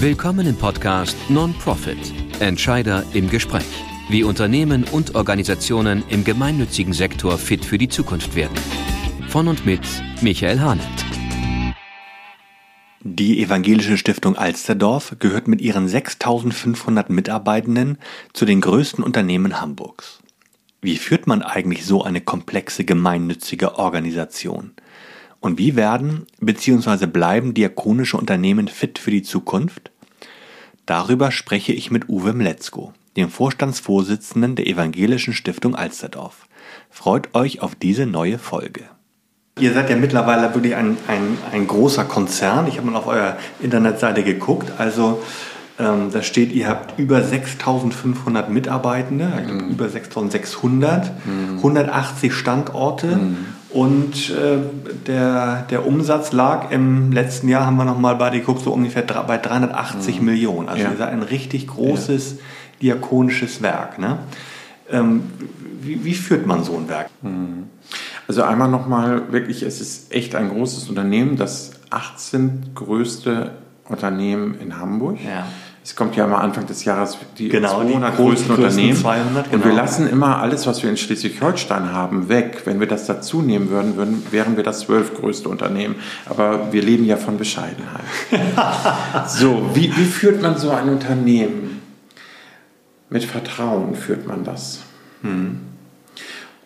Willkommen im Podcast Non-Profit Entscheider im Gespräch. Wie Unternehmen und Organisationen im gemeinnützigen Sektor fit für die Zukunft werden. Von und mit Michael Hahnert. Die Evangelische Stiftung Alsterdorf gehört mit ihren 6500 Mitarbeitenden zu den größten Unternehmen Hamburgs. Wie führt man eigentlich so eine komplexe gemeinnützige Organisation? Und wie werden bzw. bleiben diakonische Unternehmen fit für die Zukunft? Darüber spreche ich mit Uwe Mletzko, dem Vorstandsvorsitzenden der Evangelischen Stiftung Alsterdorf. Freut euch auf diese neue Folge. Ihr seid ja mittlerweile wirklich ein, ein, ein großer Konzern. Ich habe mal auf eurer Internetseite geguckt. Also ähm, da steht, ihr habt über 6500 Mitarbeitende, mhm. über 6600, mhm. 180 Standorte mhm. Und äh, der, der Umsatz lag im letzten Jahr, haben wir nochmal bei geguckt, so ungefähr bei 380 mhm. Millionen. Also ja. seid ein richtig großes ja. diakonisches Werk. Ne? Ähm, wie, wie, führt man so ein Werk? Mhm. Also einmal nochmal, wirklich, es ist echt ein großes Unternehmen, das 18 größte Unternehmen in Hamburg. Ja es kommt ja immer Anfang des Jahres die genau, 200 die größten Unternehmen. 200, genau. Und wir lassen immer alles, was wir in Schleswig-Holstein haben, weg. Wenn wir das dazu nehmen würden, würden, wären wir das zwölf größte Unternehmen. Aber wir leben ja von Bescheidenheit. so, wie, wie führt man so ein Unternehmen? Mit Vertrauen führt man das. Hm.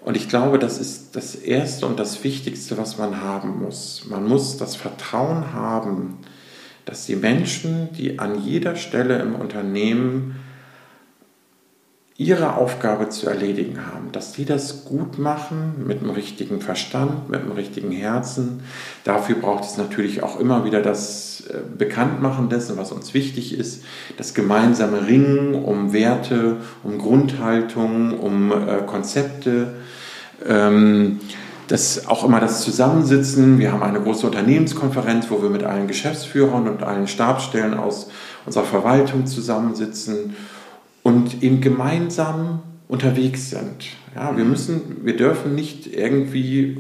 Und ich glaube, das ist das Erste und das Wichtigste, was man haben muss. Man muss das Vertrauen haben, dass die Menschen, die an jeder Stelle im Unternehmen ihre Aufgabe zu erledigen haben, dass die das gut machen, mit dem richtigen Verstand, mit dem richtigen Herzen. Dafür braucht es natürlich auch immer wieder das äh, Bekanntmachen dessen, was uns wichtig ist, das gemeinsame Ringen um Werte, um Grundhaltung, um äh, Konzepte. Ähm, das auch immer das Zusammensitzen. Wir haben eine große Unternehmenskonferenz, wo wir mit allen Geschäftsführern und allen Stabsstellen aus unserer Verwaltung zusammensitzen und eben gemeinsam unterwegs sind. Ja, wir müssen, wir dürfen nicht irgendwie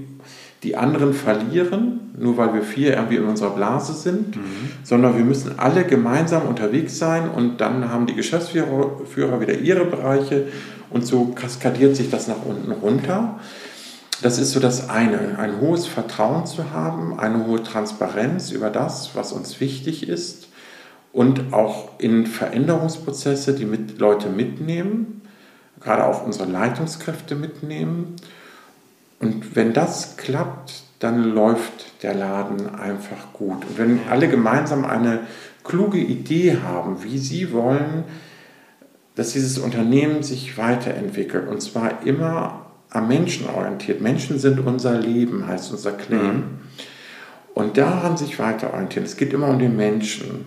die anderen verlieren, nur weil wir vier irgendwie in unserer Blase sind, mhm. sondern wir müssen alle gemeinsam unterwegs sein und dann haben die Geschäftsführer wieder ihre Bereiche und so kaskadiert sich das nach unten runter. Das ist so das eine, ein hohes Vertrauen zu haben, eine hohe Transparenz über das, was uns wichtig ist und auch in Veränderungsprozesse die mit Leute mitnehmen, gerade auch unsere Leitungskräfte mitnehmen. Und wenn das klappt, dann läuft der Laden einfach gut. Und wenn alle gemeinsam eine kluge Idee haben, wie sie wollen, dass dieses Unternehmen sich weiterentwickelt, und zwar immer am Menschen orientiert. Menschen sind unser Leben, heißt unser Claim. Mhm. Und daran sich weiter orientieren. Es geht immer um den Menschen.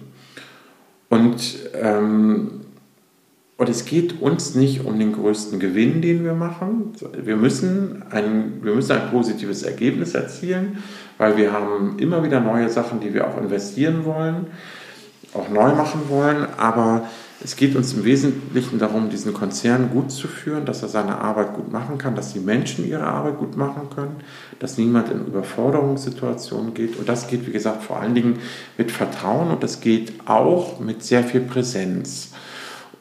Und, ähm, und es geht uns nicht um den größten Gewinn, den wir machen. Wir müssen, ein, wir müssen ein positives Ergebnis erzielen, weil wir haben immer wieder neue Sachen, die wir auch investieren wollen, auch neu machen wollen. Aber es geht uns im Wesentlichen darum, diesen Konzern gut zu führen, dass er seine Arbeit gut machen kann, dass die Menschen ihre Arbeit gut machen können, dass niemand in Überforderungssituationen geht. Und das geht, wie gesagt, vor allen Dingen mit Vertrauen und das geht auch mit sehr viel Präsenz.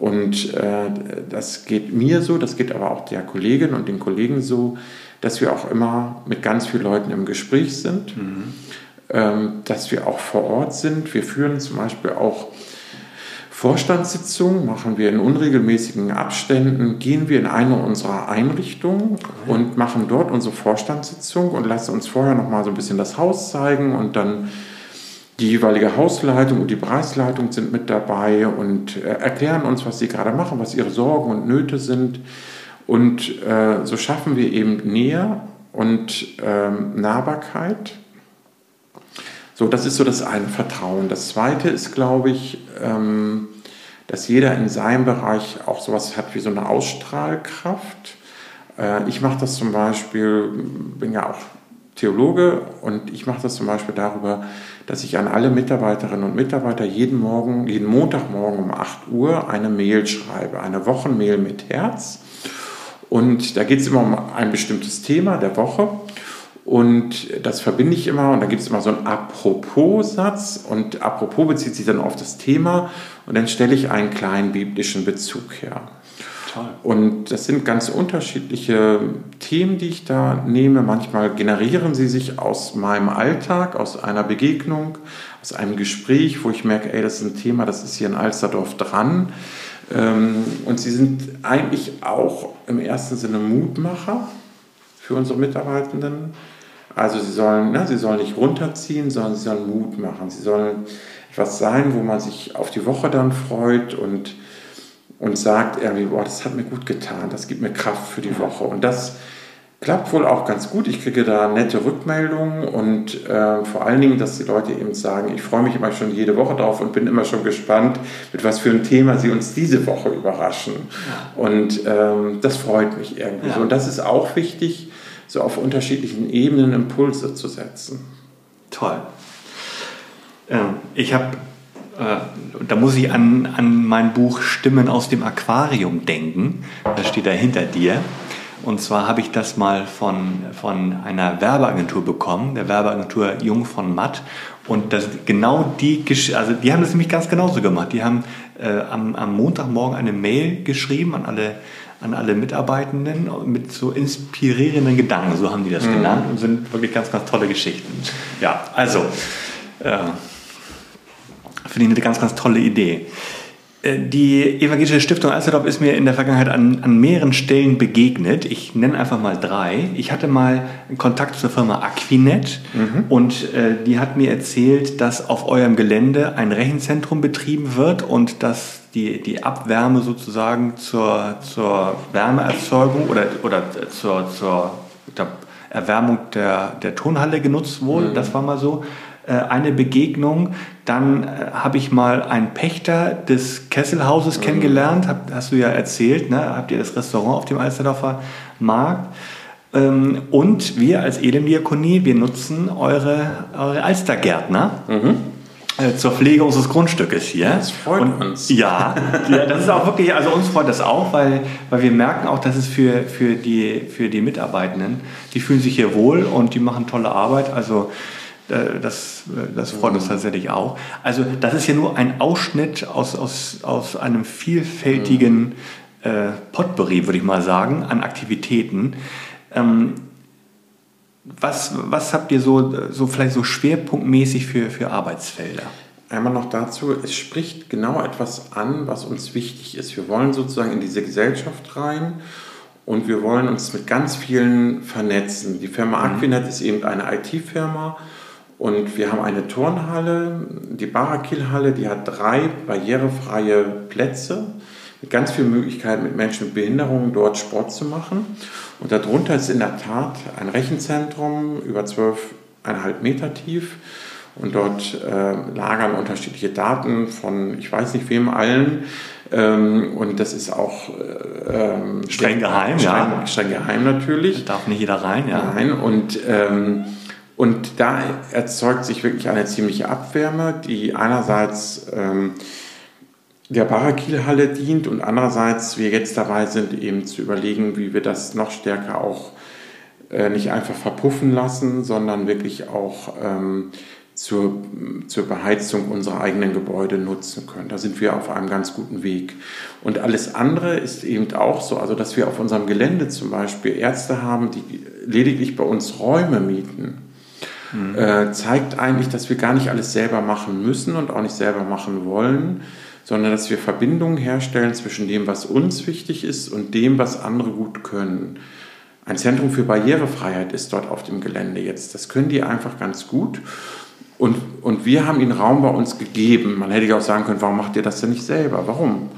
Und äh, das geht mir so, das geht aber auch der Kollegin und den Kollegen so, dass wir auch immer mit ganz vielen Leuten im Gespräch sind, mhm. ähm, dass wir auch vor Ort sind. Wir führen zum Beispiel auch Vorstandssitzung machen wir in unregelmäßigen Abständen, gehen wir in eine unserer Einrichtungen und machen dort unsere Vorstandssitzung und lassen uns vorher noch mal so ein bisschen das Haus zeigen und dann die jeweilige Hausleitung und die Preisleitung sind mit dabei und äh, erklären uns, was sie gerade machen, was ihre Sorgen und Nöte sind. Und äh, so schaffen wir eben Nähe und ähm, Nahbarkeit so, das ist so das eine Vertrauen. Das zweite ist, glaube ich, ähm, dass jeder in seinem Bereich auch sowas hat wie so eine Ausstrahlkraft. Äh, ich mache das zum Beispiel, bin ja auch Theologe und ich mache das zum Beispiel darüber, dass ich an alle Mitarbeiterinnen und Mitarbeiter jeden Morgen, jeden Montagmorgen um 8 Uhr eine Mail schreibe, eine Wochenmail mit Herz. Und da geht es immer um ein bestimmtes Thema der Woche. Und das verbinde ich immer und da gibt es immer so einen Apropos-Satz und Apropos bezieht sich dann auf das Thema und dann stelle ich einen kleinen biblischen Bezug her. Toll. Und das sind ganz unterschiedliche Themen, die ich da nehme. Manchmal generieren sie sich aus meinem Alltag, aus einer Begegnung, aus einem Gespräch, wo ich merke, ey, das ist ein Thema, das ist hier in Alsterdorf dran. Ähm, und sie sind eigentlich auch im ersten Sinne Mutmacher für unsere Mitarbeitenden. Also sie sollen, ne, sie sollen nicht runterziehen, sondern sie sollen Mut machen. Sie sollen etwas sein, wo man sich auf die Woche dann freut und, und sagt irgendwie, boah, das hat mir gut getan, das gibt mir Kraft für die Woche. Und das klappt wohl auch ganz gut. Ich kriege da nette Rückmeldungen und äh, vor allen Dingen, dass die Leute eben sagen, ich freue mich immer schon jede Woche drauf und bin immer schon gespannt, mit was für einem Thema sie uns diese Woche überraschen. Ja. Und ähm, das freut mich irgendwie ja. so. Und das ist auch wichtig, so auf unterschiedlichen Ebenen Impulse zu setzen. Toll. Ähm, ich habe äh, da muss ich an, an mein Buch Stimmen aus dem Aquarium denken. Das steht da hinter dir. Und zwar habe ich das mal von, von einer Werbeagentur bekommen, der Werbeagentur Jung von Matt. Und das, genau die, also die haben das nämlich ganz genauso gemacht. Die haben äh, am, am Montagmorgen eine Mail geschrieben an alle, an alle Mitarbeitenden mit so inspirierenden Gedanken, so haben die das mhm. genannt und sind wirklich ganz, ganz tolle Geschichten. Ja, also, äh, finde ich eine ganz, ganz tolle Idee. Äh, die Evangelische Stiftung Alsterdorf ist mir in der Vergangenheit an, an, mehreren Stellen begegnet. Ich nenne einfach mal drei. Ich hatte mal Kontakt zur Firma Aquinet mhm. und äh, die hat mir erzählt, dass auf eurem Gelände ein Rechenzentrum betrieben wird und dass die, die Abwärme sozusagen zur, zur Wärmeerzeugung oder, oder zur, zur Erwärmung der, der Turnhalle genutzt wurde. Mhm. Das war mal so. Äh, eine Begegnung. Dann äh, habe ich mal einen Pächter des Kesselhauses mhm. kennengelernt, hast du ja erzählt, ne? habt ihr das Restaurant auf dem Alsterdorfer Markt. Ähm, und wir als Elendiakonie, wir nutzen eure, eure Alstergärtner. Mhm zur Pflege unseres Grundstückes hier. Das freut und, uns. Ja, ja, das ist auch wirklich, also uns freut das auch, weil, weil wir merken auch, dass es für, für, die, für die Mitarbeitenden, die fühlen sich hier wohl und die machen tolle Arbeit. Also äh, das, äh, das freut uns tatsächlich auch. Also das ist ja nur ein Ausschnitt aus, aus, aus einem vielfältigen äh, Potpourri, würde ich mal sagen, an Aktivitäten. Ähm, was, was habt ihr so, so vielleicht so schwerpunktmäßig für, für Arbeitsfelder? Einmal noch dazu, es spricht genau etwas an, was uns wichtig ist. Wir wollen sozusagen in diese Gesellschaft rein und wir wollen uns mit ganz vielen vernetzen. Die Firma mhm. Aquinet ist eben eine IT-Firma und wir haben eine Turnhalle, die Barakil-Halle, die hat drei barrierefreie Plätze mit ganz vielen Möglichkeiten mit Menschen mit Behinderungen dort Sport zu machen. Und darunter ist in der Tat ein Rechenzentrum über 12,5 Meter tief. Und dort äh, lagern unterschiedliche Daten von, ich weiß nicht wem allen. Ähm, und das ist auch äh, ähm, streng geheim, streng, ja. Streng geheim natürlich. Da darf nicht jeder rein, ja. Nein, und ähm, und da erzeugt sich wirklich eine ziemliche Abwärme, die einerseits ähm, der Barakil-Halle dient und andererseits wir jetzt dabei sind, eben zu überlegen, wie wir das noch stärker auch äh, nicht einfach verpuffen lassen, sondern wirklich auch ähm, zur, zur Beheizung unserer eigenen Gebäude nutzen können. Da sind wir auf einem ganz guten Weg. Und alles andere ist eben auch so, also dass wir auf unserem Gelände zum Beispiel Ärzte haben, die lediglich bei uns Räume mieten mhm. äh, zeigt eigentlich, dass wir gar nicht alles selber machen müssen und auch nicht selber machen wollen, sondern dass wir Verbindungen herstellen zwischen dem, was uns wichtig ist und dem, was andere gut können. Ein Zentrum für Barrierefreiheit ist dort auf dem Gelände jetzt. Das können die einfach ganz gut. Und, und wir haben ihnen Raum bei uns gegeben. Man hätte ja auch sagen können, warum macht ihr das denn nicht selber? Warum?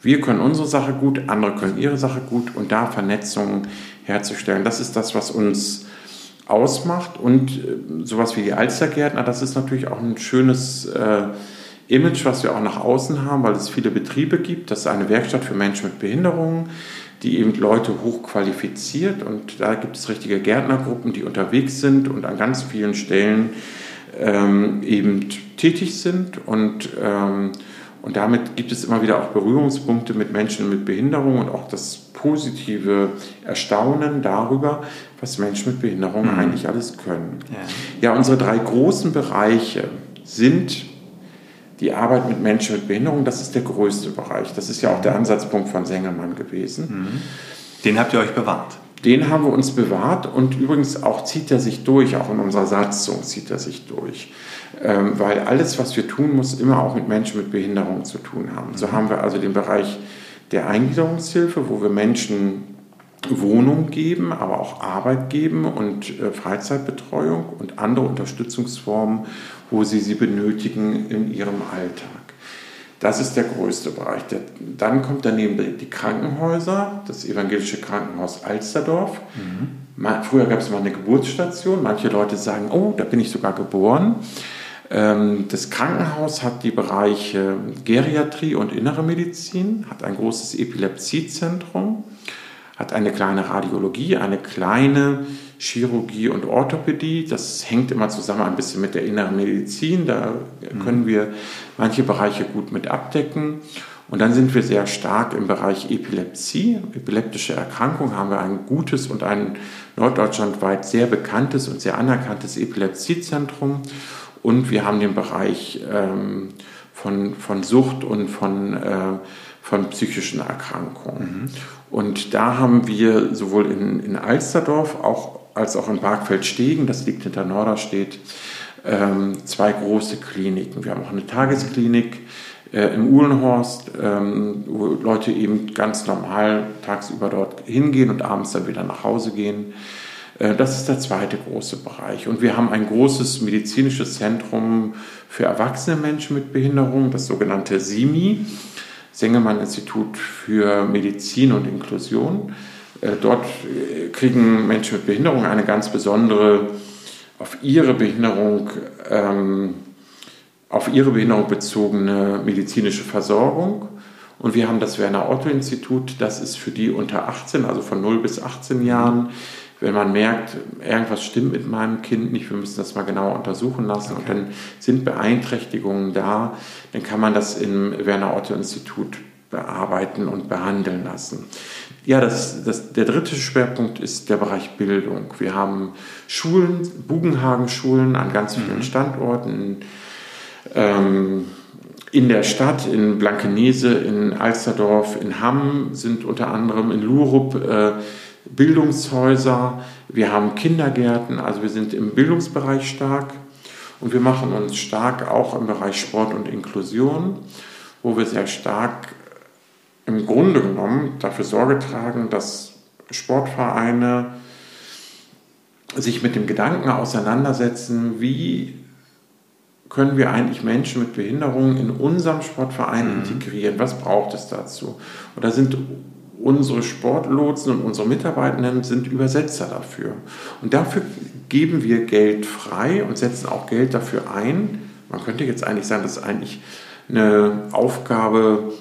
Wir können unsere Sache gut, andere können ihre Sache gut und da Vernetzungen herzustellen. Das ist das, was uns ausmacht. Und äh, sowas wie die Alstergärtner, das ist natürlich auch ein schönes äh, Image, was wir auch nach außen haben, weil es viele Betriebe gibt. Das ist eine Werkstatt für Menschen mit Behinderungen, die eben Leute hochqualifiziert. Und da gibt es richtige Gärtnergruppen, die unterwegs sind und an ganz vielen Stellen ähm, eben tätig sind und, ähm, Und damit gibt es immer wieder auch Berührungspunkte mit Menschen mit Behinderung und auch das positive Erstaunen darüber, was Menschen mit Behinderung mhm. eigentlich alles können. Ja. ja, unsere drei großen Bereiche sind die Arbeit mit Menschen mit Behinderung, das ist der größte Bereich. Das ist ja auch der Ansatzpunkt von Sengermann gewesen. Mhm. Den habt ihr euch bewahrt? Den haben wir uns bewahrt und übrigens auch zieht er sich durch, auch in unserer Satzung zieht er sich durch. Ähm, weil alles, was wir tun, muss immer auch mit Menschen mit Behinderung zu tun haben. So mhm. haben wir also den Bereich der Eingliederungshilfe, wo wir Menschen Wohnung geben, aber auch Arbeit geben und äh, Freizeitbetreuung und andere Unterstützungsformen, wo sie sie benötigen in ihrem Alltag. Das ist der größte Bereich. Dann kommt daneben die Krankenhäuser, das evangelische Krankenhaus Alsterdorf. Mhm. Früher gab es mal eine Geburtsstation. Manche Leute sagen, oh, da bin ich sogar geboren. Ähm, das Krankenhaus hat die Bereiche Geriatrie und Innere Medizin, hat ein großes Epilepsiezentrum, hat eine kleine Radiologie, eine kleine Chirurgie und Orthopädie. Das hängt immer zusammen ein bisschen mit der inneren Medizin. Da können wir manche Bereiche gut mit abdecken. Und dann sind wir sehr stark im Bereich Epilepsie. Epileptische Erkrankung haben wir ein gutes und ein norddeutschlandweit sehr bekanntes und sehr anerkanntes Epilepsiezentrum. Und wir haben den Bereich ähm, von, von Sucht und von, äh, von psychischen Erkrankungen. Mhm. Und da haben wir sowohl in, in Alsterdorf auch, als auch in Barkfeld-Stegen, das liegt hinter Norderstedt, ähm, zwei große Kliniken. Wir haben auch eine Tagesklinik äh, im Uhlenhorst, ähm, wo Leute eben ganz normal tagsüber dort hingehen und abends dann wieder nach Hause gehen. Äh, das ist der zweite große Bereich. Und wir haben ein großes medizinisches Zentrum für erwachsene Menschen mit Behinderung, das sogenannte SIMI, Sengemann-Institut für Medizin und Inklusion. Äh, dort äh, kriegen Menschen mit Behinderung eine ganz besondere, auf ihre Behinderung, ähm, auf ihre Behinderung bezogene medizinische Versorgung. Und wir haben das Werner Otto Institut, das ist für die unter 18, also von 0 bis 18 Jahren, wenn man merkt, irgendwas stimmt mit meinem Kind nicht, wir müssen das mal genauer untersuchen lassen okay. und dann sind Beeinträchtigungen da, dann kann man das im Werner Otto Institut bearbeiten und behandeln lassen. Ja, das, das, der dritte Schwerpunkt ist der Bereich Bildung. Wir haben Schulen, Bugenhagen-Schulen an ganz vielen mhm. Standorten. Ähm, in der Stadt, in Blankenese, in Alsterdorf, in Hamm sind unter anderem in Lurup äh, Bildungshäuser, wir haben Kindergärten, also wir sind im Bildungsbereich stark und wir machen uns stark auch im Bereich Sport und Inklusion, wo wir sehr stark im Grunde genommen dafür Sorge tragen, dass Sportvereine sich mit dem Gedanken auseinandersetzen, wie können wir eigentlich Menschen mit Behinderungen in unserem Sportverein mhm. integrieren? Was braucht es dazu? Und da sind unsere Sportlotsen und unsere Mitarbeitenden sind Übersetzer dafür. Und dafür geben wir Geld frei und setzen auch Geld dafür ein. Man könnte jetzt eigentlich sagen, das ist eigentlich eine Aufgabe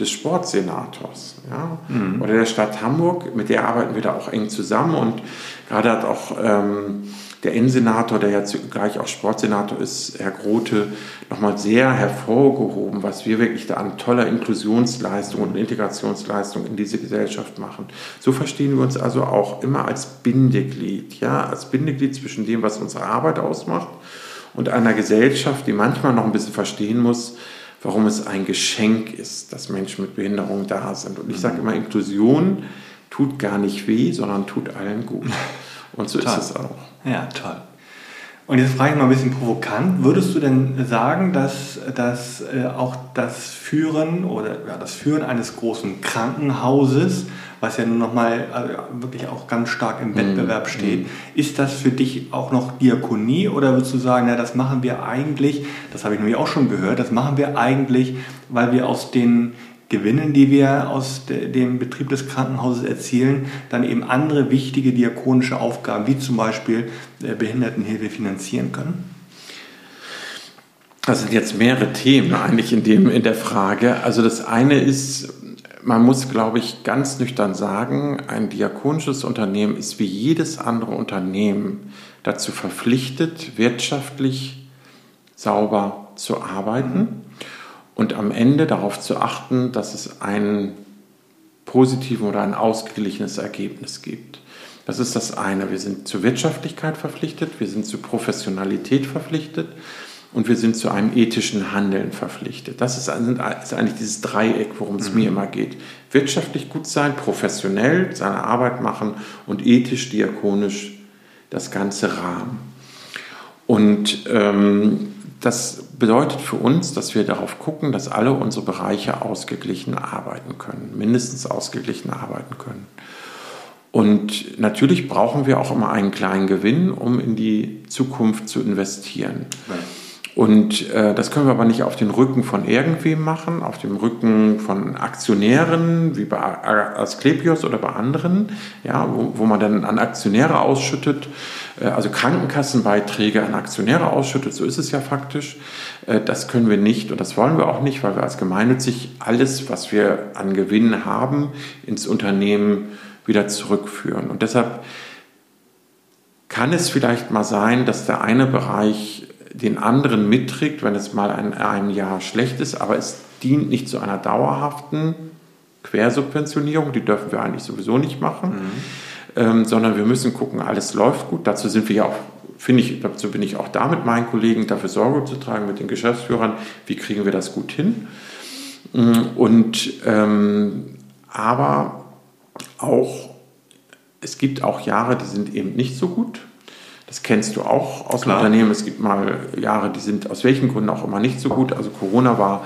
des Sportsenators ja? Mhm. oder der Stadt Hamburg. Mit der arbeiten wir da auch eng zusammen und gerade hat auch ähm, der Innensenator, der ja zugleich auch Sportsenator ist, Herr Grote, nochmal sehr hervorgehoben, was wir wirklich da an toller Inklusionsleistung und Integrationsleistung in diese Gesellschaft machen. So verstehen wir uns also auch immer als Bindeglied, ja, als Bindeglied zwischen dem, was unsere Arbeit ausmacht und einer Gesellschaft, die manchmal noch ein bisschen verstehen muss, warum es ein Geschenk ist, dass Menschen mit Behinderung da sind. Und ich sage immer, Inklusion tut gar nicht weh, sondern tut allen gut. Und so toll. ist es auch. Ja, toll. Und jetzt frage ich mal ein bisschen provokant, würdest du denn sagen, dass, dass äh, auch das Führen oder ja, das Führen eines großen Krankenhauses, was ja nun nochmal also wirklich auch ganz stark im Wettbewerb mhm. steht, mhm. ist das für dich auch noch Diakonie oder würdest du sagen, ja, das machen wir eigentlich, das habe ich nämlich auch schon gehört, das machen wir eigentlich, weil wir aus den Gewinnen, die wir aus dem Betrieb des Krankenhauses erzielen, dann eben andere wichtige diakonische Aufgaben, wie zum Beispiel äh, Behindertenhilfe, finanzieren können? Das sind jetzt mehrere Themen eigentlich in, dem, in der Frage. Also das eine ist, man muss, glaube ich, ganz nüchtern sagen, ein diakonisches Unternehmen ist wie jedes andere Unternehmen dazu verpflichtet, wirtschaftlich sauber zu arbeiten. Und am Ende darauf zu achten, dass es einen positiven oder ein ausgeglichenes Ergebnis gibt. Das ist das eine. Wir sind zur Wirtschaftlichkeit verpflichtet, wir sind zur Professionalität verpflichtet und wir sind zu einem ethischen Handeln verpflichtet. Das ist, eigentlich dieses Dreieck, worum es mhm. mir immer geht. Wirtschaftlich gut sein, professionell seine Arbeit machen und ethisch, diakonisch das ganze Rahmen. Und ähm, das bedeutet für uns, dass wir darauf gucken, dass alle unsere Bereiche ausgeglichen arbeiten können, mindestens ausgeglichen arbeiten können. Und natürlich brauchen wir auch immer einen kleinen Gewinn, um in die Zukunft zu investieren. Ja. Und äh, das können wir aber nicht auf den Rücken von irgendwem machen, auf dem Rücken von Aktionären, wie bei Asklepios oder bei anderen, ja, wo, wo man dann an Aktionäre ausschüttet, äh, also Krankenkassenbeiträge an Aktionäre ausschüttet, so ist es ja faktisch. Äh, das können wir nicht und das wollen wir auch nicht, weil wir als gemeinnützig alles, was wir an Gewinnen haben, ins Unternehmen wieder zurückführen. Und deshalb kann es vielleicht mal sein, dass der eine Bereich den anderen mitträgt, wenn es mal in einem Jahr schlecht ist, aber es dient nicht zu einer dauerhaften Quersubventionierung, die dürfen wir eigentlich sowieso nicht machen, mhm. ähm, sondern wir müssen gucken, alles läuft gut. Dazu sind wir ja auch, finde ich, dazu bin ich auch da mit meinen Kollegen, dafür Sorge zu tragen, mit den Geschäftsführern, wie kriegen wir das gut hin. Mm, und ähm, aber auch, es gibt auch Jahre, die sind eben nicht so gut. Das kennst du auch aus Klar. dem Unternehmen. Es gibt mal Jahre, die sind aus welchen Gründen auch immer nicht so gut. Also Corona war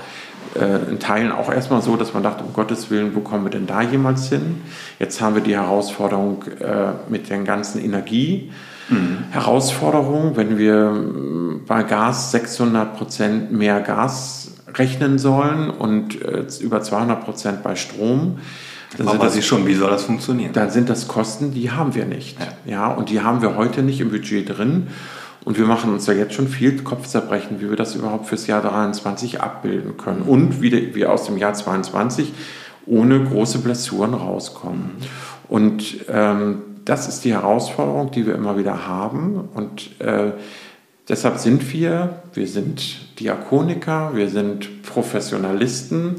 äh, in Teilen auch erstmal so, dass man dachte, um Gottes Willen, wo kommen wir denn da jemals hin? Jetzt haben wir die Herausforderung äh, mit den ganzen Energie. Mhm. Herausforderung, wenn wir äh, bei Gas 600 Prozent mehr Gas rechnen sollen und äh, über 200 Prozent bei Strom, dann Aber weiß ich schon, wie soll das funktionieren? Dann sind das Kosten, die haben wir nicht. Ja. ja, und die haben wir heute nicht im Budget drin. Und wir machen uns ja jetzt schon viel Kopfzerbrechen, wie wir das überhaupt fürs Jahr 23 abbilden können. Und wie wir aus dem Jahr 22 ohne große Blessuren rauskommen. Und ähm, das ist die Herausforderung, die wir immer wieder haben. Und äh, deshalb sind wir, wir sind Diakoniker, wir sind Professionalisten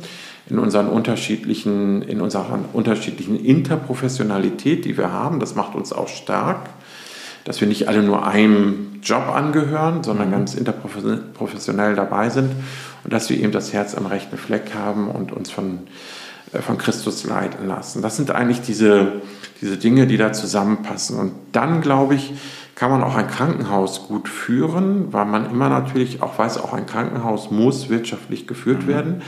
in unseren unterschiedlichen, in unserer unterschiedlichen Interprofessionalität, die wir haben. Das macht uns auch stark, dass wir nicht alle nur einem Job angehören, sondern mhm. ganz interprofessionell dabei sind und dass wir eben das Herz am rechten Fleck haben und uns von, äh, von Christus leiten lassen. Das sind eigentlich diese, diese Dinge, die da zusammenpassen. Und dann, glaube ich, kann man auch ein Krankenhaus gut führen, weil man immer natürlich auch weiß, auch ein Krankenhaus muss wirtschaftlich geführt mhm. werden.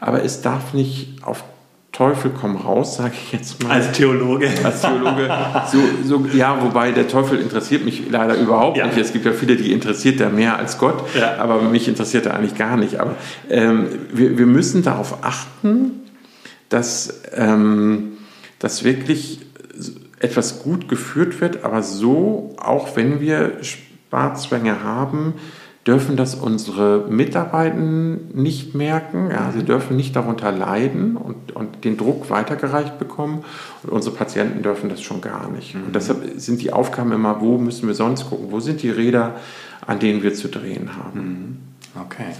Aber es darf nicht auf Teufel komm raus, sage ich jetzt mal. Als Theologe. Als Theologe. So, so, ja, wobei der Teufel interessiert mich leider überhaupt ja. nicht. Es gibt ja viele, die interessiert er mehr als Gott, ja. aber mich interessiert er eigentlich gar nicht. Aber ähm, wir, wir müssen darauf achten, dass, ähm, dass wirklich etwas gut geführt wird, aber so, auch wenn wir Sparzwänge haben, dürfen das unsere Mitarbeitenden nicht merken. Ja, sie dürfen nicht darunter leiden und, und den Druck weitergereicht bekommen. Und unsere Patienten dürfen das schon gar nicht. Und mhm. deshalb sind die Aufgaben immer, wo müssen wir sonst gucken? Wo sind die Räder, an denen wir zu drehen haben? Mhm. Okay.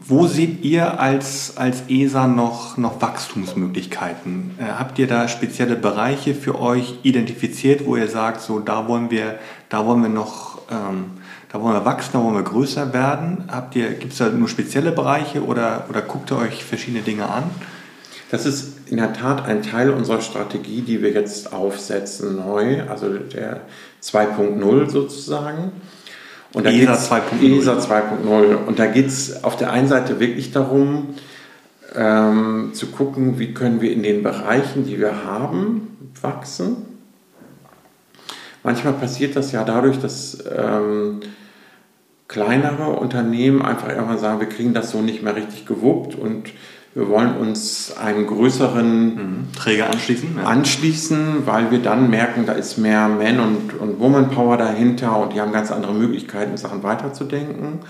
Wo seht ihr als, als ESA noch, noch Wachstumsmöglichkeiten? Äh, habt ihr da spezielle Bereiche für euch identifiziert, wo ihr sagt, so da wollen wir, da wollen wir noch ähm, da wollen wir wachsen, da wollen wir größer werden. Habt ihr, gibt es da nur spezielle Bereiche oder, oder guckt ihr euch verschiedene Dinge an? Das ist in der Tat ein Teil unserer Strategie, die wir jetzt aufsetzen neu, also der 2.0 sozusagen. Und da ESA 2.0. ESA 2.0. Und da geht es auf der einen Seite wirklich darum, ähm, zu gucken, wie können wir in den Bereichen, die wir haben, wachsen. Manchmal passiert das ja dadurch, dass ähm, kleinere Unternehmen einfach irgendwann sagen, wir kriegen das so nicht mehr richtig gewuppt und wir wollen uns einem größeren mhm. Träger anschließen, ja. anschließen, weil wir dann merken, da ist mehr Man- und, und Woman-Power dahinter und die haben ganz andere Möglichkeiten, Sachen weiterzudenken.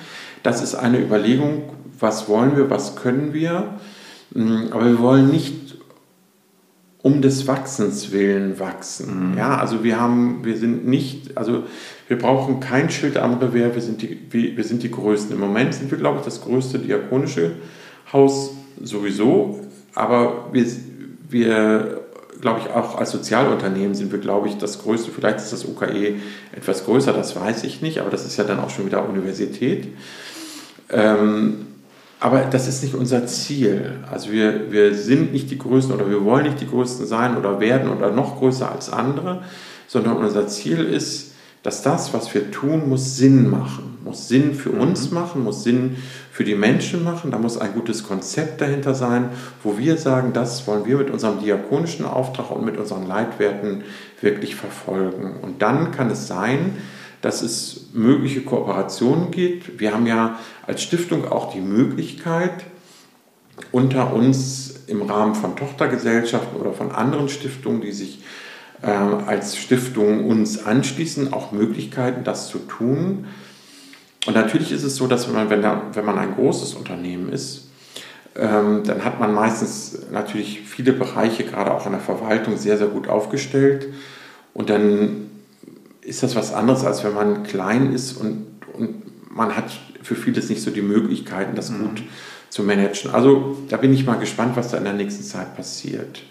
Das ist eine Überlegung, was wollen wir, was können wir. Mhm, aber wir wollen nicht um des Wachsens willen wachsen. Mhm. Ja, also wir haben, wir sind nicht, also wir brauchen kein Schild am Revers, wir sind die, wir, sind die Größten. Im Moment sind wir, glaube ich, das größte diakonische Haus sowieso, aber wir, wir glaube ich, auch als Sozialunternehmen sind wir, glaube ich, das größte. Vielleicht ist das UKE etwas größer, das weiß ich nicht, aber das ist ja dann auch schon wieder Universität. Ähm, aber das ist nicht unser Ziel. Also wir, wir sind nicht die Größten oder wir wollen nicht die Größten sein oder werden oder noch größer als andere, sondern unser Ziel ist, dass das, was wir tun, muss Sinn machen. Muss Sinn für mhm. uns machen, muss Sinn für die Menschen machen. Da muss ein gutes Konzept dahinter sein, wo wir sagen, das wollen wir mit unserem diakonischen Auftrag und mit unseren Leitwerten wirklich verfolgen. Und dann kann es sein, dass es mögliche Kooperationen gibt. Wir haben ja als Stiftung auch die Möglichkeit, unter uns im Rahmen von Tochtergesellschaften oder von anderen Stiftungen, die sich als Stiftung uns anschließen, auch Möglichkeiten, das zu tun. Und natürlich ist es so, dass wenn man, wenn, da, wenn man ein großes Unternehmen ist, ähm, dann hat man meistens natürlich viele Bereiche, gerade auch in der Verwaltung, sehr, sehr gut aufgestellt. Und dann ist das was anderes, als wenn man klein ist und, und man hat für vieles nicht so die Möglichkeiten, das mhm. gut zu managen. Also da bin ich mal gespannt, was da in der nächsten Zeit passiert.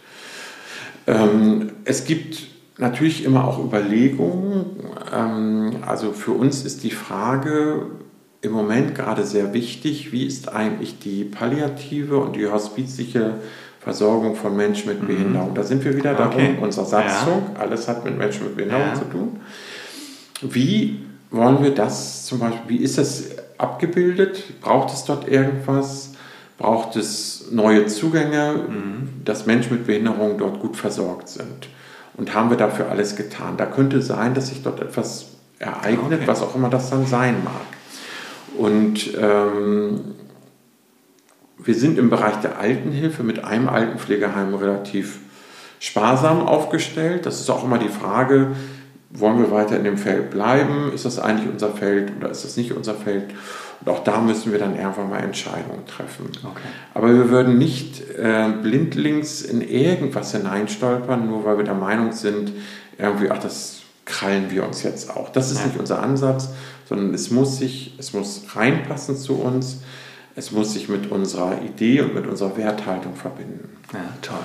Ähm, es gibt natürlich immer auch Überlegungen. Ähm, also für uns ist die Frage im Moment gerade sehr wichtig, wie ist eigentlich die palliative und die hospizliche Versorgung von Menschen mit mhm. Behinderung. Da sind wir wieder darum, okay. unser Satzung, ja. alles hat mit Menschen mit Behinderung ja. zu tun. Wie wollen wir das zum Beispiel, wie ist das abgebildet? Braucht es dort irgendwas? Braucht es neue Zugänge, mhm. dass Menschen mit Behinderung dort gut versorgt sind? Und haben wir dafür alles getan? Da könnte sein, dass sich dort etwas ereignet, okay. was auch immer das dann sein mag. Und ähm, wir sind im Bereich der Altenhilfe mit einem Altenpflegeheim relativ sparsam aufgestellt. Das ist auch immer die Frage, wollen wir weiter in dem Feld bleiben? Ist das eigentlich unser Feld oder ist das nicht unser Feld? Und auch da müssen wir dann irgendwann mal Entscheidungen treffen. Okay. Aber wir würden nicht äh, blindlings in irgendwas hineinstolpern, nur weil wir der Meinung sind, irgendwie, ach, das krallen wir uns jetzt auch. Das ist ja. nicht unser Ansatz, sondern es muss sich, es muss reinpassen zu uns. Es muss sich mit unserer Idee und mit unserer Werthaltung verbinden. Ja, toll.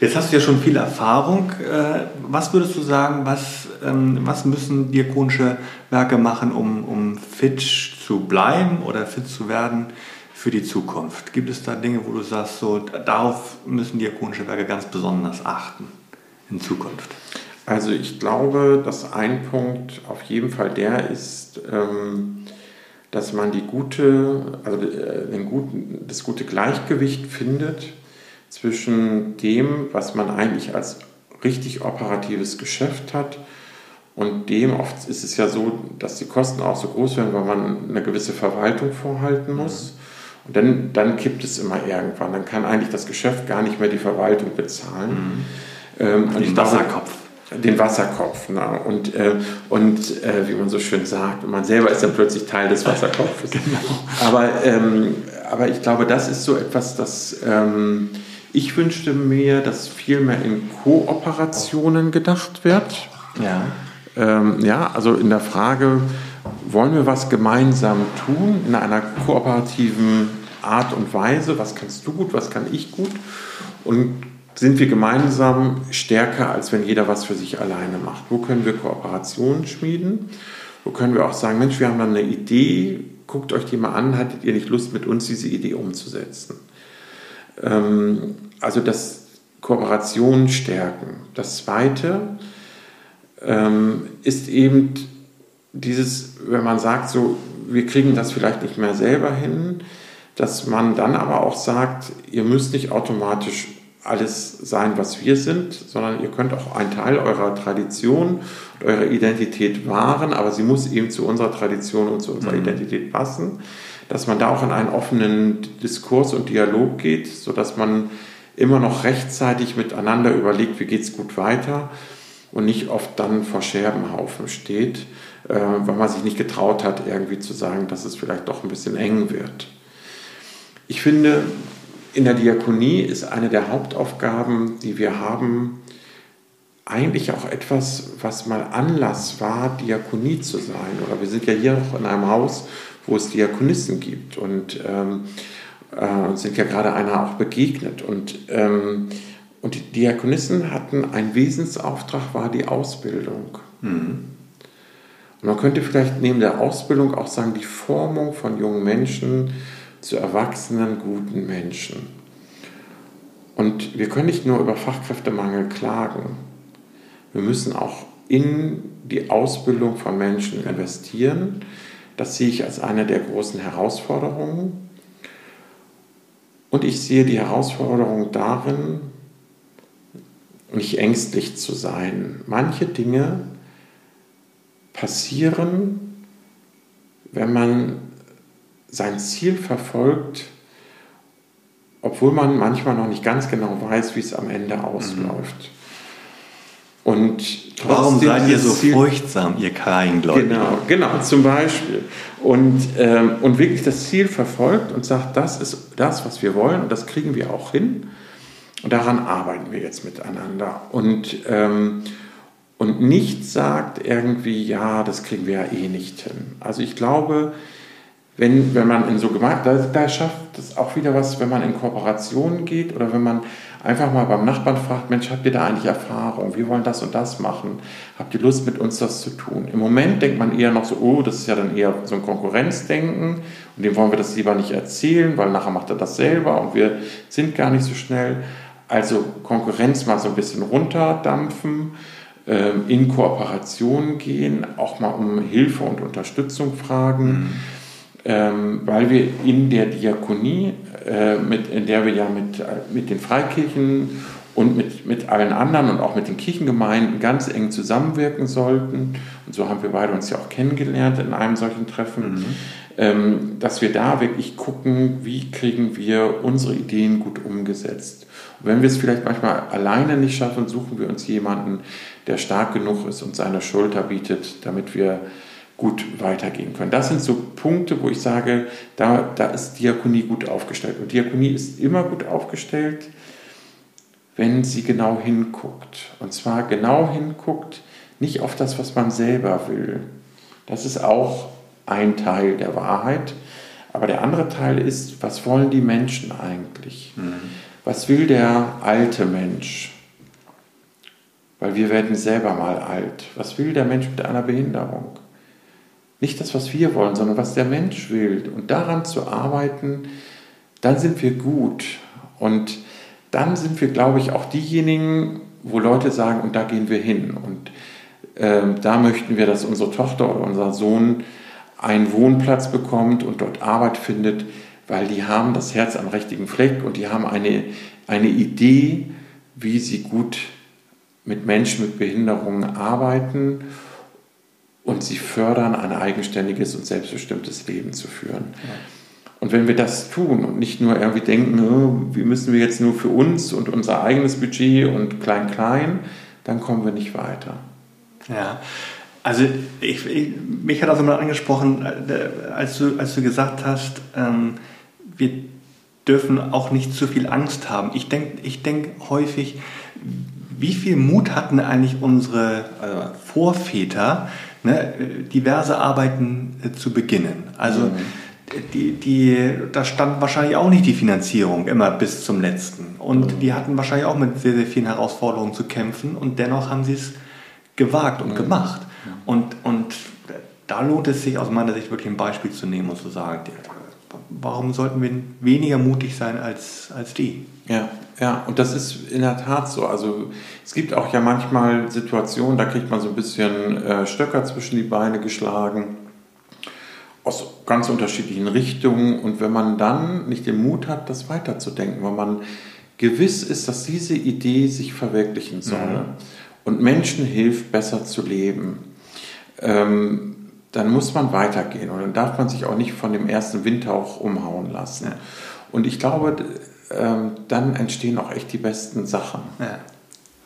Jetzt hast du ja schon viel Erfahrung. Äh, was würdest du sagen, was, ähm, was müssen diakonische Werke machen, um, um fit zu bleiben oder fit zu werden für die Zukunft? Gibt es da Dinge, wo du sagst, so, darauf müssen diakonische Werke ganz besonders achten in Zukunft? Also ich glaube, dass ein Punkt auf jeden Fall der ist, ähm, dass man die gute, also äh, den guten, das gute Gleichgewicht findet zwischen dem, was man eigentlich als richtig operatives Geschäft hat und dem, oft ist es ja so, dass die Kosten auch so groß werden, weil man eine gewisse Verwaltung vorhalten muss. Und dann, dann kippt es immer irgendwann. Dann kann eigentlich das Geschäft gar nicht mehr die Verwaltung bezahlen. Mhm. Ähm, und den Wasserkopf. Den Wasserkopf. Na, und äh, und äh, wie man so schön sagt, man selber ist dann plötzlich Teil des Wasserkopfes. genau. aber, ähm, aber ich glaube, das ist so etwas, das ähm, ich wünschte mir, dass viel mehr in Kooperationen gedacht wird. Ja. Ähm, ja, also in der Frage, wollen wir was gemeinsam tun in einer kooperativen Art und Weise? Was kannst du gut, was kann ich gut? Und sind wir gemeinsam stärker, als wenn jeder was für sich alleine macht? Wo können wir Kooperationen schmieden? Wo können wir auch sagen, Mensch, wir haben da eine Idee, guckt euch die mal an, hattet ihr nicht Lust, mit uns diese Idee umzusetzen? Ähm, also das Kooperation stärken. Das Zweite ähm, ist eben dieses, wenn man sagt, so, wir kriegen das vielleicht nicht mehr selber hin, dass man dann aber auch sagt, ihr müsst nicht automatisch alles sein, was wir sind, sondern ihr könnt auch einen Teil eurer Tradition und eurer Identität wahren, aber sie muss eben zu unserer Tradition und zu unserer mhm. Identität passen dass man da auch in einen offenen Diskurs und Dialog geht, sodass man immer noch rechtzeitig miteinander überlegt, wie geht es gut weiter und nicht oft dann vor Scherbenhaufen steht, äh, weil man sich nicht getraut hat, irgendwie zu sagen, dass es vielleicht doch ein bisschen eng wird. Ich finde, in der Diakonie ist eine der Hauptaufgaben, die wir haben, eigentlich auch etwas, was mal Anlass war, Diakonie zu sein. Oder wir sind ja hier auch in einem Haus, wo es Diakonissen gibt und ähm, äh, sind ja gerade einer auch begegnet. Und, ähm, und die Diakonissen hatten ein Wesensauftrag, war die Ausbildung. Mhm. Und man könnte vielleicht neben der Ausbildung auch sagen, die Formung von jungen Menschen zu erwachsenen, guten Menschen. Und wir können nicht nur über Fachkräftemangel klagen. Wir müssen auch in die Ausbildung von Menschen investieren. Das sehe ich als eine der großen Herausforderungen. Und ich sehe die Herausforderung darin, nicht ängstlich zu sein. Manche Dinge passieren, wenn man sein Ziel verfolgt, obwohl man manchmal noch nicht ganz genau weiß, wie es am Ende ausläuft. Und Warum seid ihr so Ziel, furchtsam, ihr Kleingläubigen? Genau, genau, zum Beispiel. Und, ähm, und wirklich das Ziel verfolgt und sagt, das ist das, was wir wollen und das kriegen wir auch hin. Und daran arbeiten wir jetzt miteinander. Und, ähm, und nicht sagt irgendwie, ja, das kriegen wir ja eh nicht hin. Also ich glaube, wenn, wenn man in so Gemeinden, da, da schafft es auch wieder was, wenn man in Kooperationen geht oder wenn man einfach mal beim Nachbarn fragt, Mensch, habt ihr da eigentlich Erfahrung? Wir wollen das und das machen. Habt ihr Lust, mit uns das zu tun? Im Moment denkt man eher noch so, oh, das ist ja dann eher so ein Konkurrenzdenken und dem wollen wir das lieber nicht erzählen, weil nachher macht er das selber und wir sind gar nicht so schnell. Also Konkurrenz mal so ein bisschen runterdampfen, ähm, in Kooperation gehen, auch mal um Hilfe und Unterstützung fragen. Mhm ähm, weil wir in der Diakonie, äh, mit, in der wir ja mit, mit den Freikirchen und mit, mit allen anderen und auch mit den Kirchengemeinden ganz eng zusammenwirken sollten. Und so haben wir beide uns ja auch kennengelernt in einem solchen Treffen, mhm. ähm, dass wir da wirklich gucken, wie kriegen wir unsere Ideen gut umgesetzt. Und wenn wir es vielleicht manchmal alleine nicht schaffen, suchen wir uns jemanden, der stark genug ist und seine Schulter bietet, damit wir gut weitergehen können. Das sind so Punkte, wo ich sage, da, da ist Diakonie gut aufgestellt. Und Diakonie ist immer gut aufgestellt, wenn sie genau hinguckt. Und zwar genau hinguckt, nicht auf das, was man selber will. Das ist auch ein Teil der Wahrheit. Aber der andere Teil ist, was wollen die Menschen eigentlich? Mhm. Was will der alte Mensch? Weil wir werden selber mal alt. Was will der Mensch mit einer Behinderung? Nicht das, was wir wollen, sondern was der Mensch will. Und daran zu arbeiten, dann sind wir gut. Und dann sind wir, glaube ich, auch diejenigen, wo Leute sagen, und da gehen wir hin. Und äh, da möchten wir, dass unsere Tochter oder unser Sohn einen Wohnplatz bekommt und dort Arbeit findet, weil die haben das Herz am richtigen Fleck und die haben eine, eine Idee, wie sie gut mit Menschen mit Behinderungen arbeiten und sie fördern, ein eigenständiges und selbstbestimmtes Leben zu führen. Ja. Und wenn wir das tun und nicht nur irgendwie denken, oh, wie müssen wir jetzt nur für uns und unser eigenes Budget und klein, klein, dann kommen wir nicht weiter. Ja, also ich, ich, mich hat also mal angesprochen, äh, als du, als du gesagt hast, ähm, wir dürfen auch nicht zu viel Angst haben. Ich denke ich denk häufig, wie viel Mut hatten eigentlich unsere äh, Vorväter, ne, diverse Arbeiten äh, zu beginnen. Also mhm. die, die, da stand wahrscheinlich auch nicht die Finanzierung immer bis zum letzten. Und mhm. die hatten wahrscheinlich auch mit sehr, sehr vielen Herausforderungen zu kämpfen und dennoch haben sie es gewagt und mhm. gemacht. Und, und da lohnt es sich aus meiner Sicht wirklich ein Beispiel zu nehmen und zu sagen, warum sollten wir weniger mutig sein als, als die? Ja, ja, und das ist in der Tat so. Also es gibt auch ja manchmal Situationen, da kriegt man so ein bisschen äh, Stöcker zwischen die Beine geschlagen, aus ganz unterschiedlichen Richtungen. Und wenn man dann nicht den Mut hat, das weiterzudenken, weil man gewiss ist, dass diese Idee sich verwirklichen soll mhm. und Menschen hilft, besser zu leben, ähm, dann muss man weitergehen und dann darf man sich auch nicht von dem ersten Windhauch umhauen lassen. Und ich glaube, ähm, dann entstehen auch echt die besten Sachen. Ja,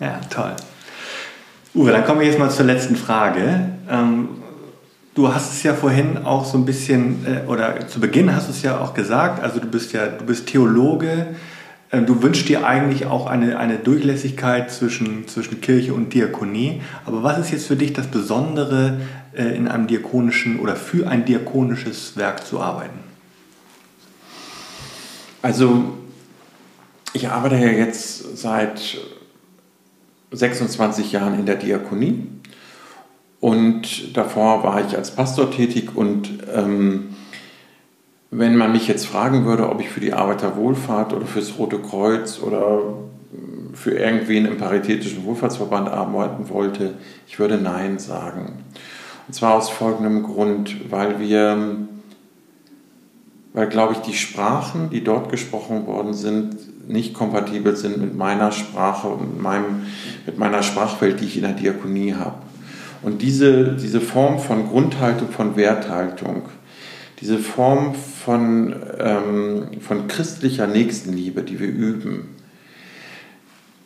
ja toll. Uwe, dann kommen wir jetzt mal zur letzten Frage. Ähm, Du hast es ja vorhin auch so ein bisschen, äh, oder zu Beginn hast du es ja auch gesagt, also du bist ja, du bist Theologe, äh, du wünschst dir eigentlich auch eine, eine Durchlässigkeit zwischen, zwischen Kirche und Diakonie. Aber was ist jetzt für dich das Besondere, äh, in einem diakonischen oder für ein diakonisches Werk zu arbeiten? Also, ich arbeite ja jetzt seit 26 Jahren in der Diakonie und davor war ich als Pastor tätig und ähm, wenn man mich jetzt fragen würde, ob ich für die Arbeiterwohlfahrt oder fürs Rote Kreuz oder für irgendwen im Paritätischen Wohlfahrtsverband arbeiten wollte, ich würde Nein sagen. Und zwar aus folgendem Grund, weil wir, weil glaube ich, die Sprachen, die dort gesprochen worden sind, nicht kompatibel sind mit meiner Sprache und meinem, mit meiner Sprachwelt, die ich in der Diakonie habe. Und diese, diese Form von Grundhaltung, von Werthaltung, diese Form von, ähm, von christlicher Nächstenliebe, die wir üben,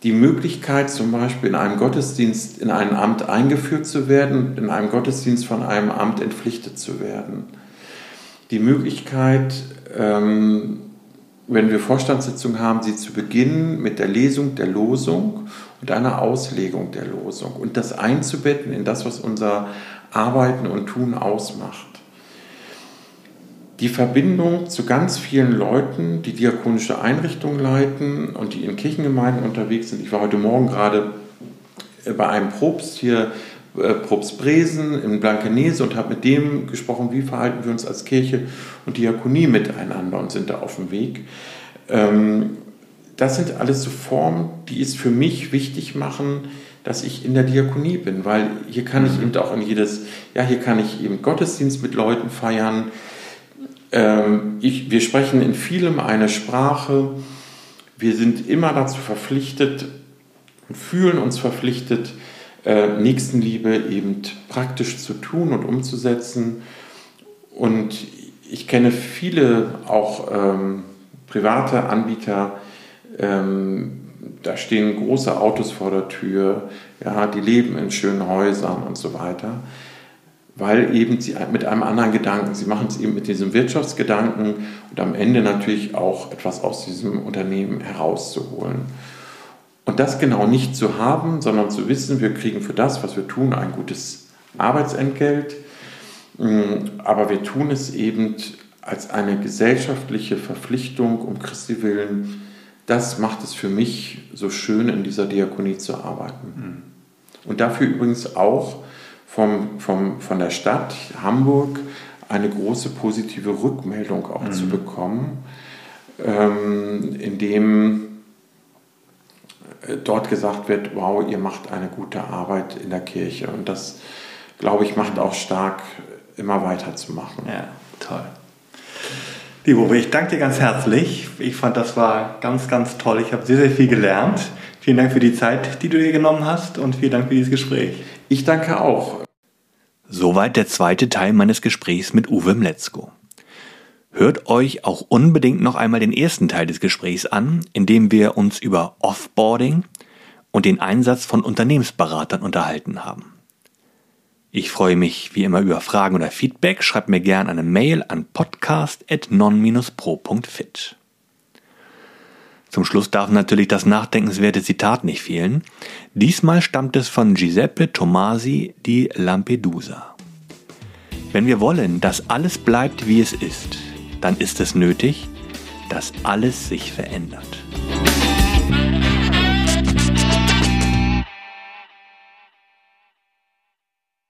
die Möglichkeit zum Beispiel in einem Gottesdienst in ein Amt eingeführt zu werden, in einem Gottesdienst von einem Amt entpflichtet zu werden. Die Möglichkeit, ähm, wenn wir Vorstandssitzungen haben, sie zu beginnen mit der Lesung der Losung und einer Auslegung der Losung und das einzubetten in das, was unser Arbeiten und Tun ausmacht. Die Verbindung zu ganz vielen Leuten, die diakonische Einrichtungen leiten und die in Kirchengemeinden unterwegs sind. Ich war heute Morgen gerade äh, bei einem Probst hier, äh, Probst Bresen in Blankenese und habe mit dem gesprochen, wie verhalten wir uns als Kirche und Diakonie miteinander und sind da auf dem Weg. Ähm, das sind alles so Formen, die es für mich wichtig machen, dass ich in der Diakonie bin, weil hier kann ich mhm. eben auch in jedes, ja, hier kann ich eben Gottesdienst mit Leuten feiern. Ähm, ich, wir sprechen in vielem eine Sprache. Wir sind immer dazu verpflichtet und fühlen uns verpflichtet, äh, Nächstenliebe eben praktisch zu tun und umzusetzen. Und ich kenne viele auch ähm, private Anbieter, ähm, da stehen große Autos vor der Tür, ja, die leben in schönen Häusern und so weiter, weil eben sie mit einem anderen Gedanken, sie machen es eben mit diesem Wirtschaftsgedanken und am Ende natürlich auch etwas aus diesem Unternehmen herauszuholen. Und das genau nicht zu haben, sondern zu wissen, wir kriegen für das, was wir tun, ein gutes Arbeitsentgelt, mm, aber wir tun es eben als eine gesellschaftliche Verpflichtung um Christi willen, das macht es für mich so schön, in dieser Diakonie zu arbeiten. Mhm. Und dafür übrigens auch vom, vom, von der Stadt Hamburg eine große positive Rückmeldung auch mhm. zu bekommen, ähm, indem dort gesagt wird, wow, ihr macht eine gute Arbeit in der Kirche. Und das, glaube ich, macht auch stark, immer weiterzumachen. Ja, toll. Liebe ich danke dir ganz herzlich. Ich fand, das war ganz, ganz toll. Ich habe sehr, sehr viel gelernt. Vielen Dank für die Zeit, die du dir genommen hast und vielen Dank für dieses Gespräch. Ich danke auch. Soweit der zweite Teil meines Gesprächs mit Uwe Mletzko. Hört euch auch unbedingt noch einmal den ersten Teil des Gesprächs an, in dem wir uns über Offboarding und den Einsatz von Unternehmensberatern unterhalten haben. Ich freue mich wie immer über Fragen oder Feedback. Schreibt mir gerne eine Mail an podcast.non-pro.fit. Zum Schluss darf natürlich das nachdenkenswerte Zitat nicht fehlen. Diesmal stammt es von Giuseppe Tomasi di Lampedusa. Wenn wir wollen, dass alles bleibt, wie es ist, dann ist es nötig, dass alles sich verändert.